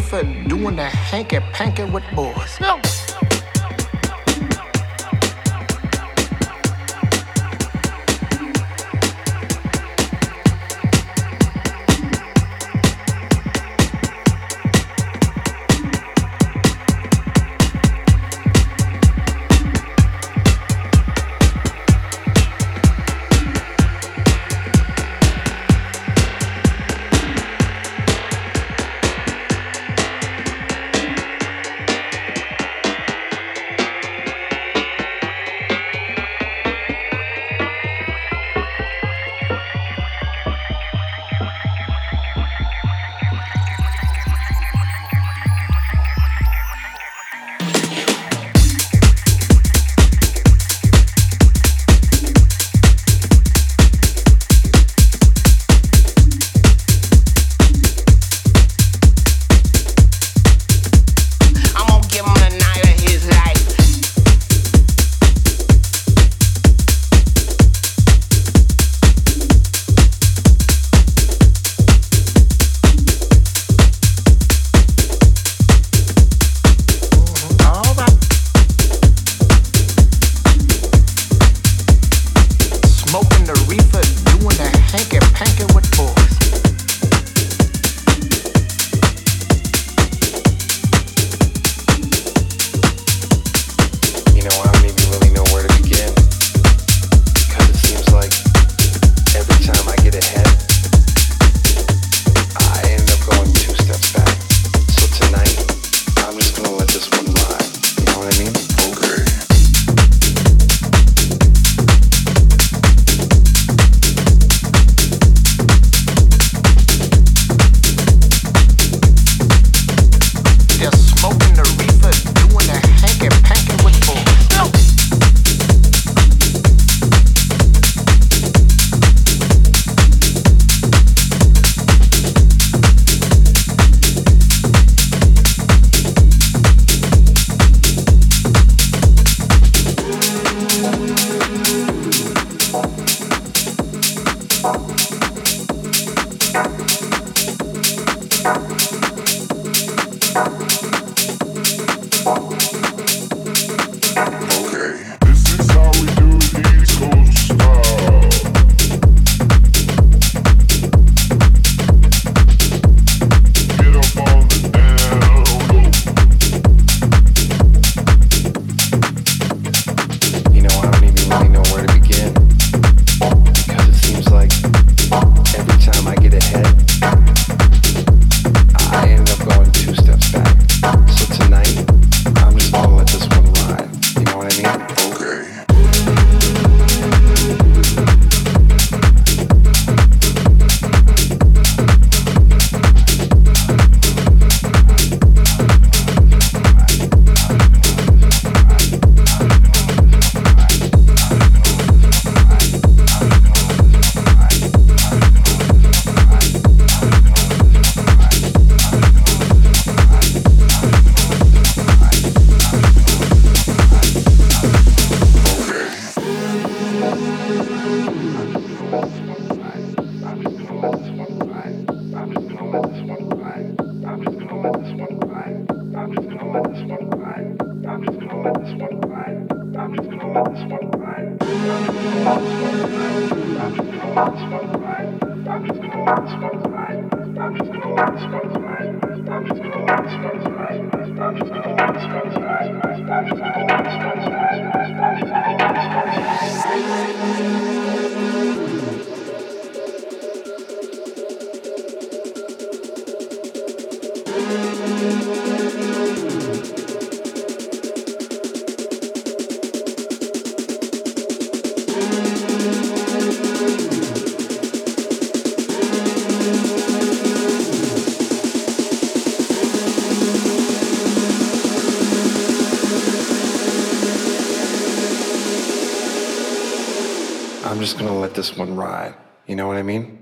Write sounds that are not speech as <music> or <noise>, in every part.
For doing the hanky panky with boys. No. This one ride. You know what I mean?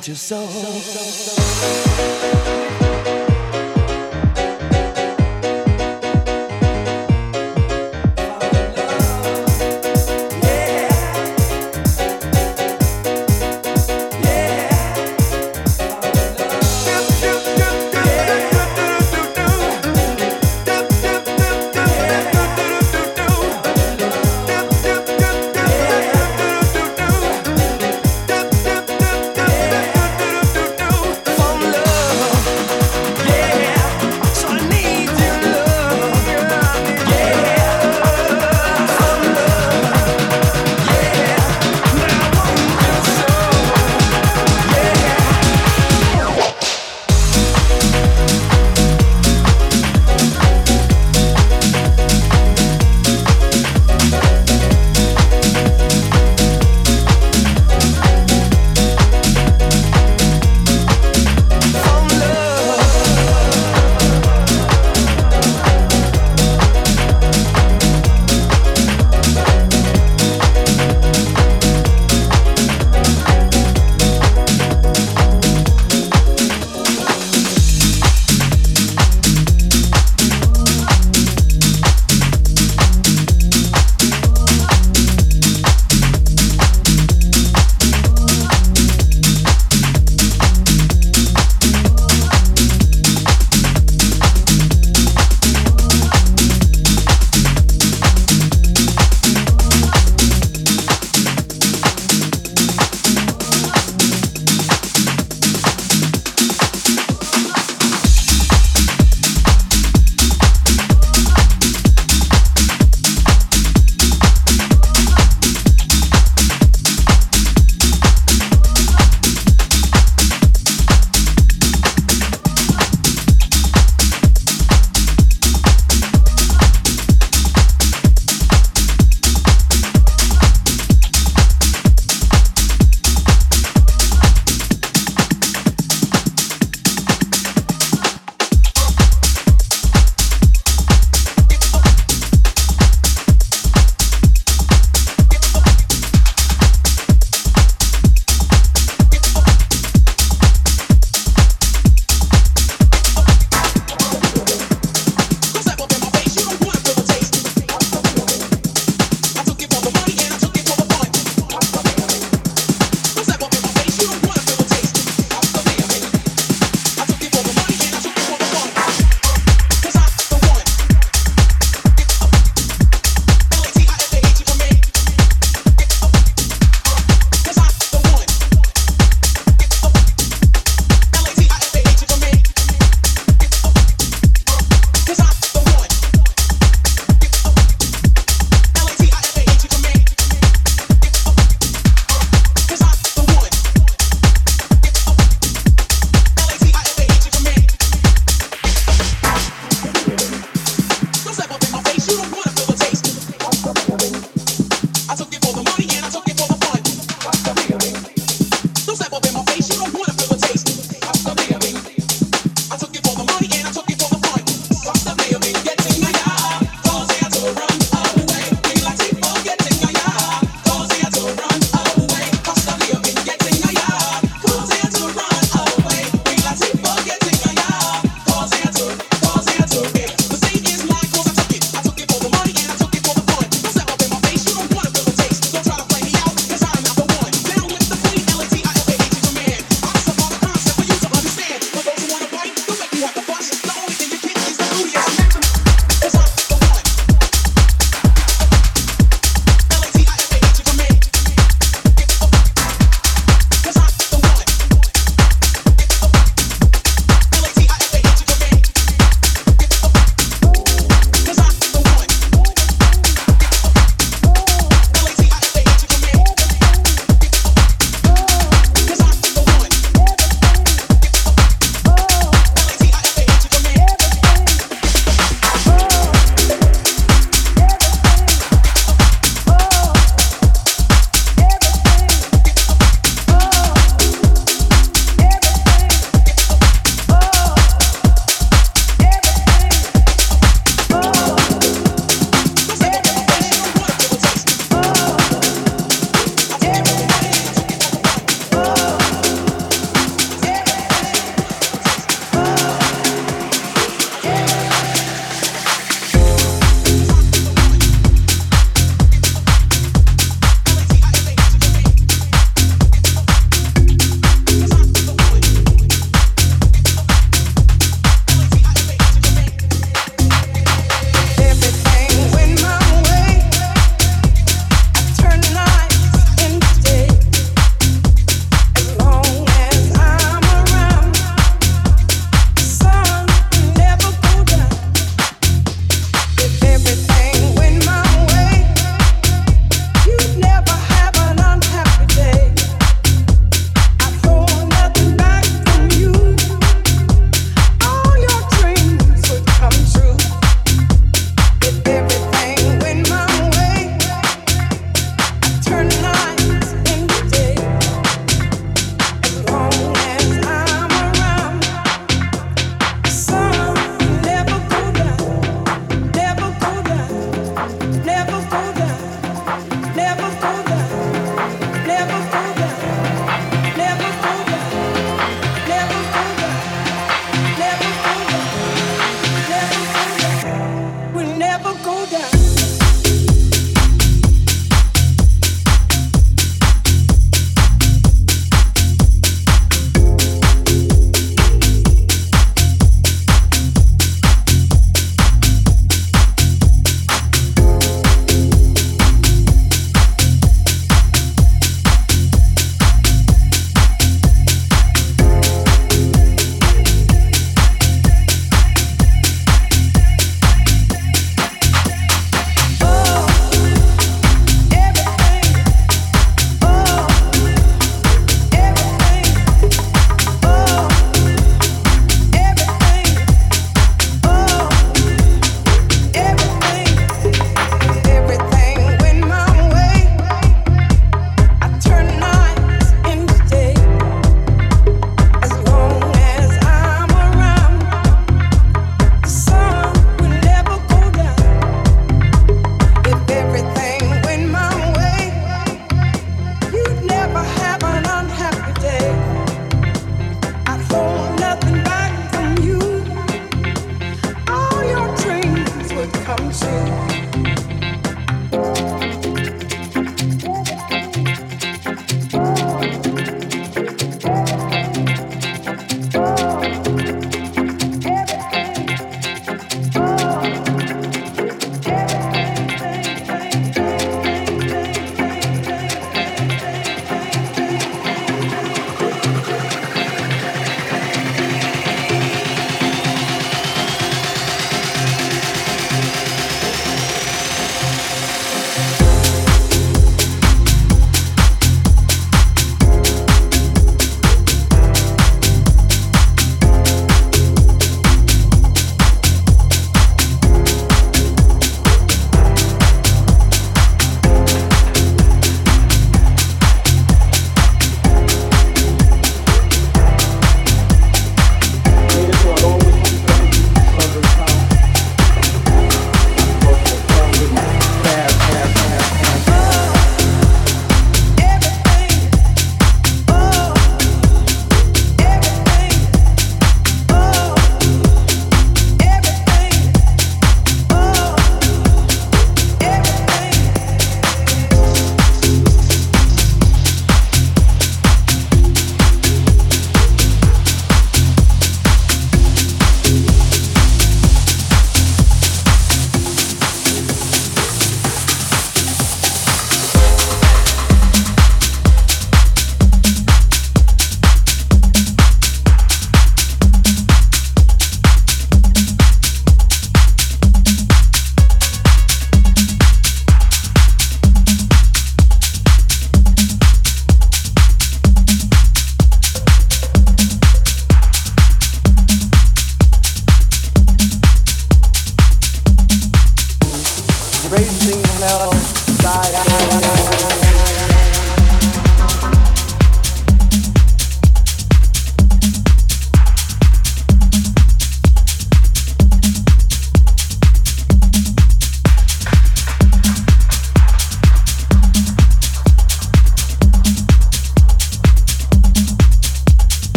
Want you so.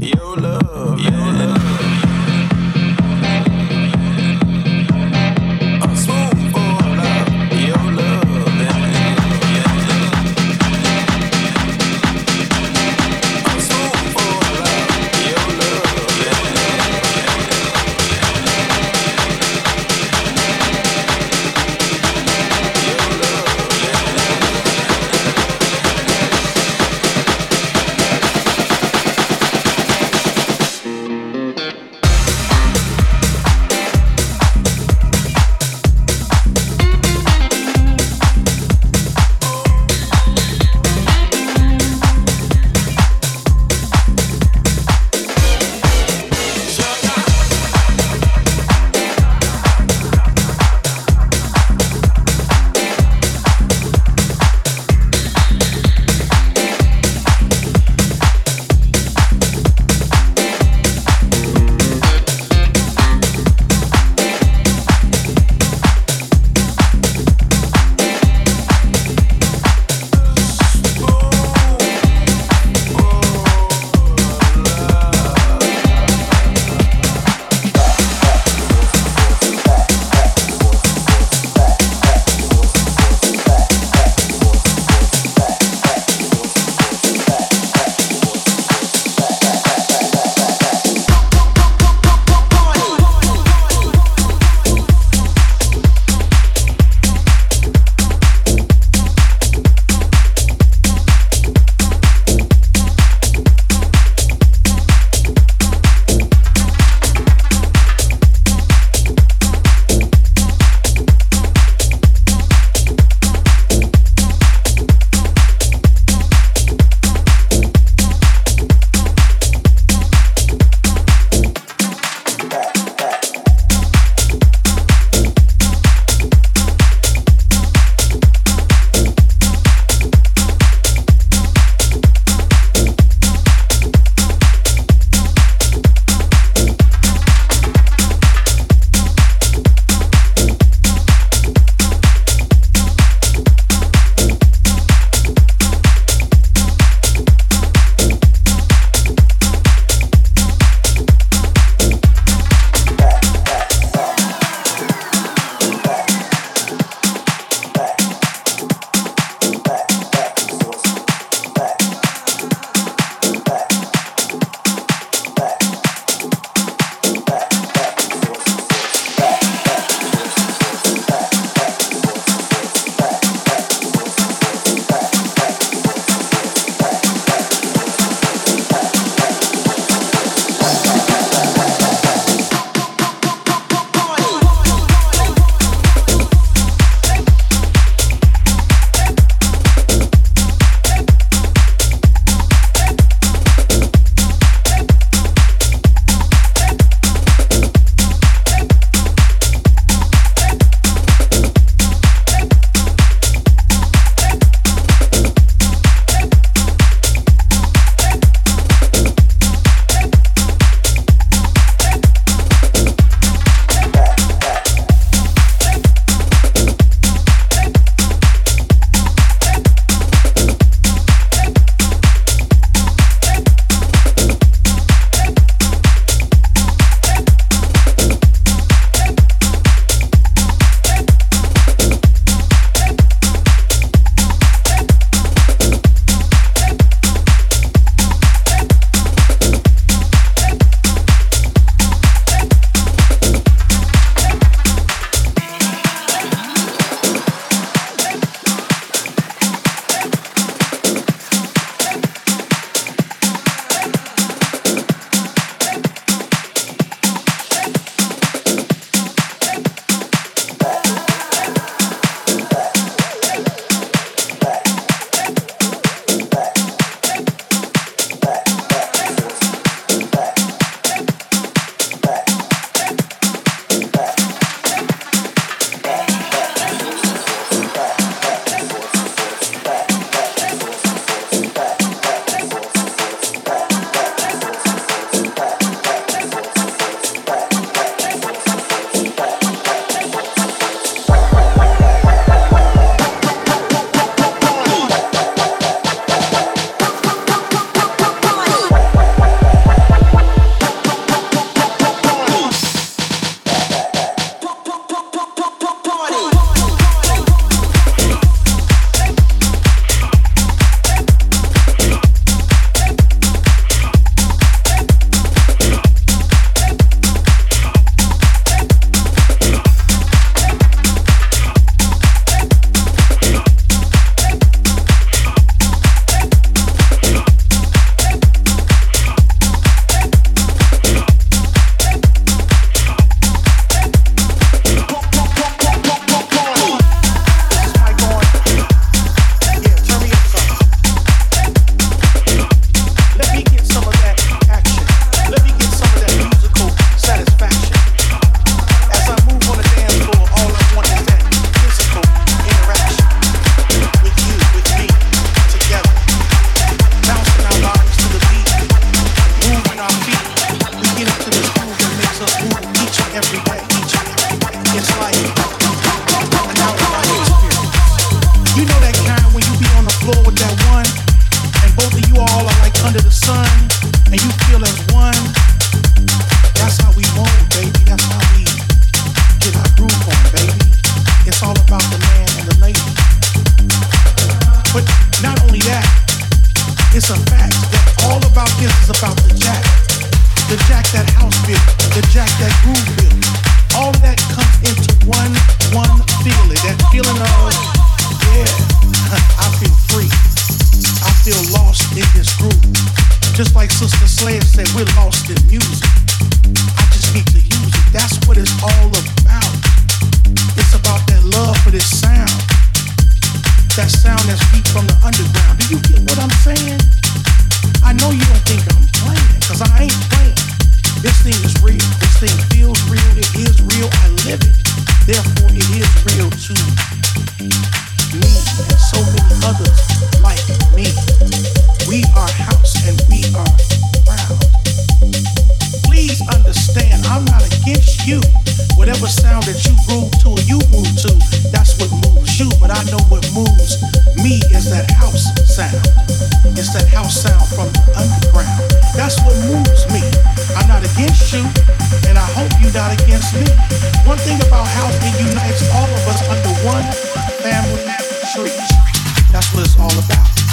You love. moves me. I'm not against you, and I hope you're not against me. One thing about house, it unites all of us under one family tree. That's what it's all about.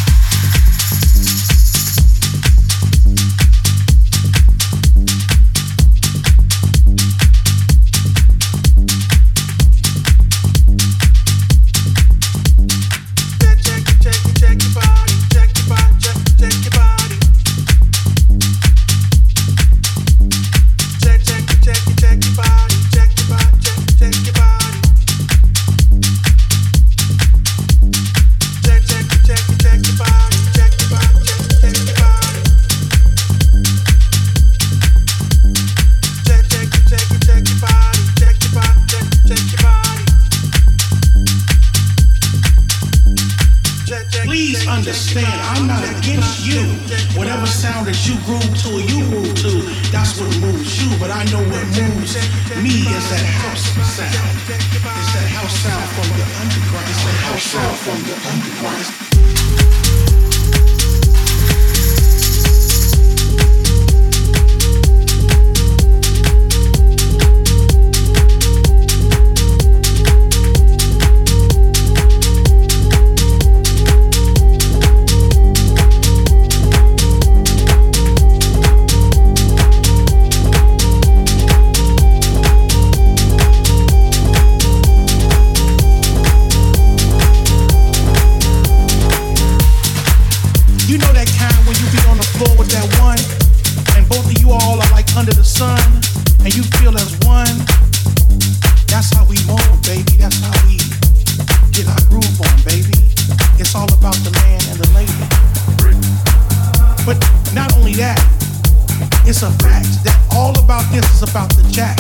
It's a fact that all about this is about the jack.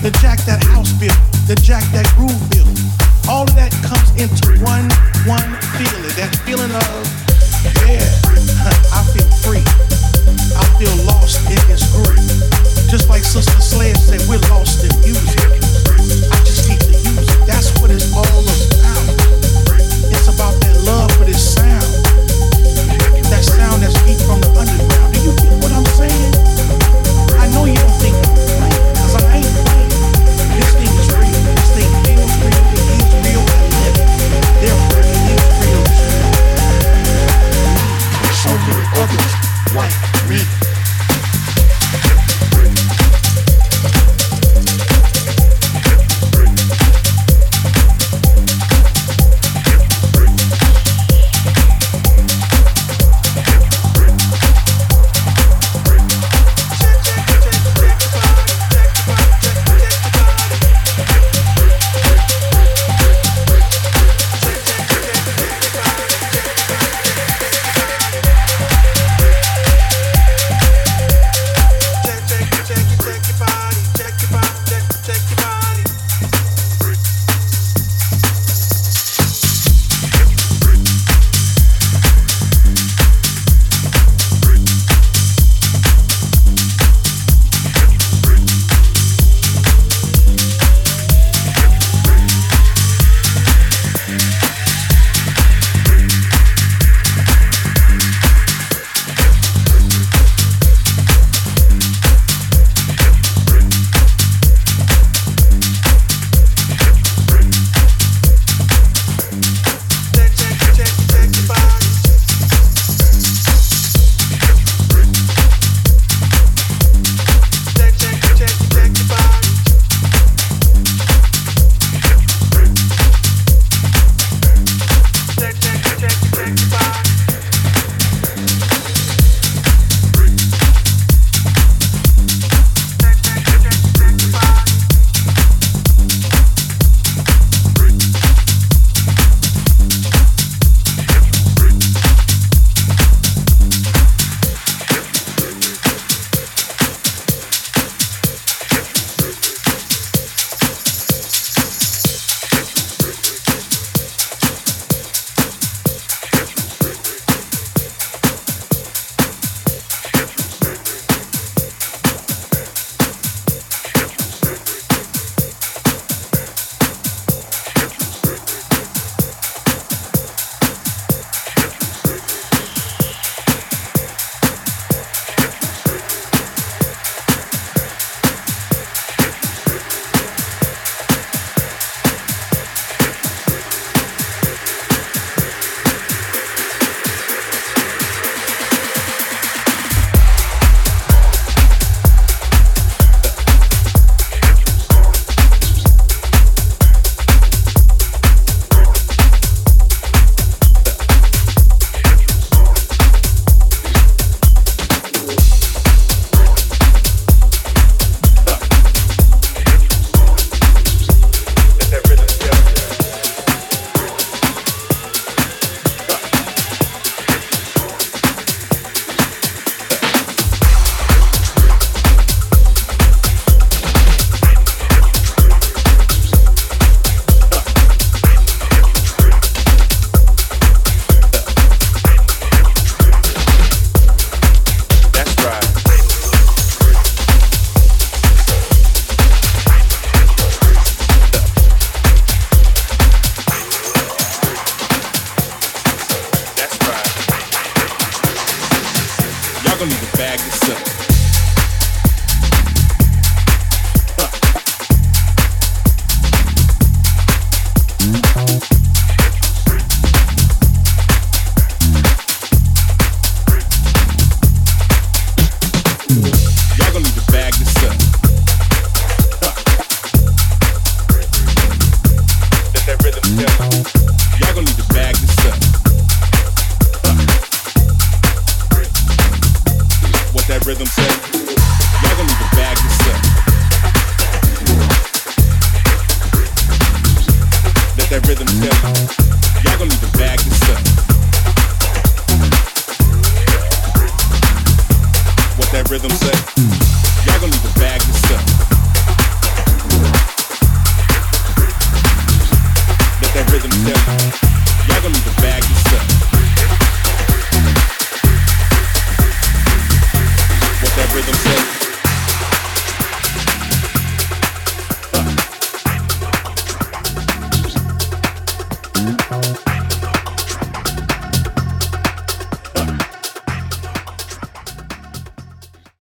The jack that house built, the jack that groove built. All of that comes into one, one feeling. That feeling of, yeah, <laughs> I feel free. I feel lost in this groove. Just like Sister Sledge said, we're lost in music. I just need to use it. That's what it's all about. It's about that love for this sound that sound that's deep from the underground. Do you get what I'm saying? I know you don't I ain't playing. This thing is real. This thing feels real. It is real. It. Real. So many others like me.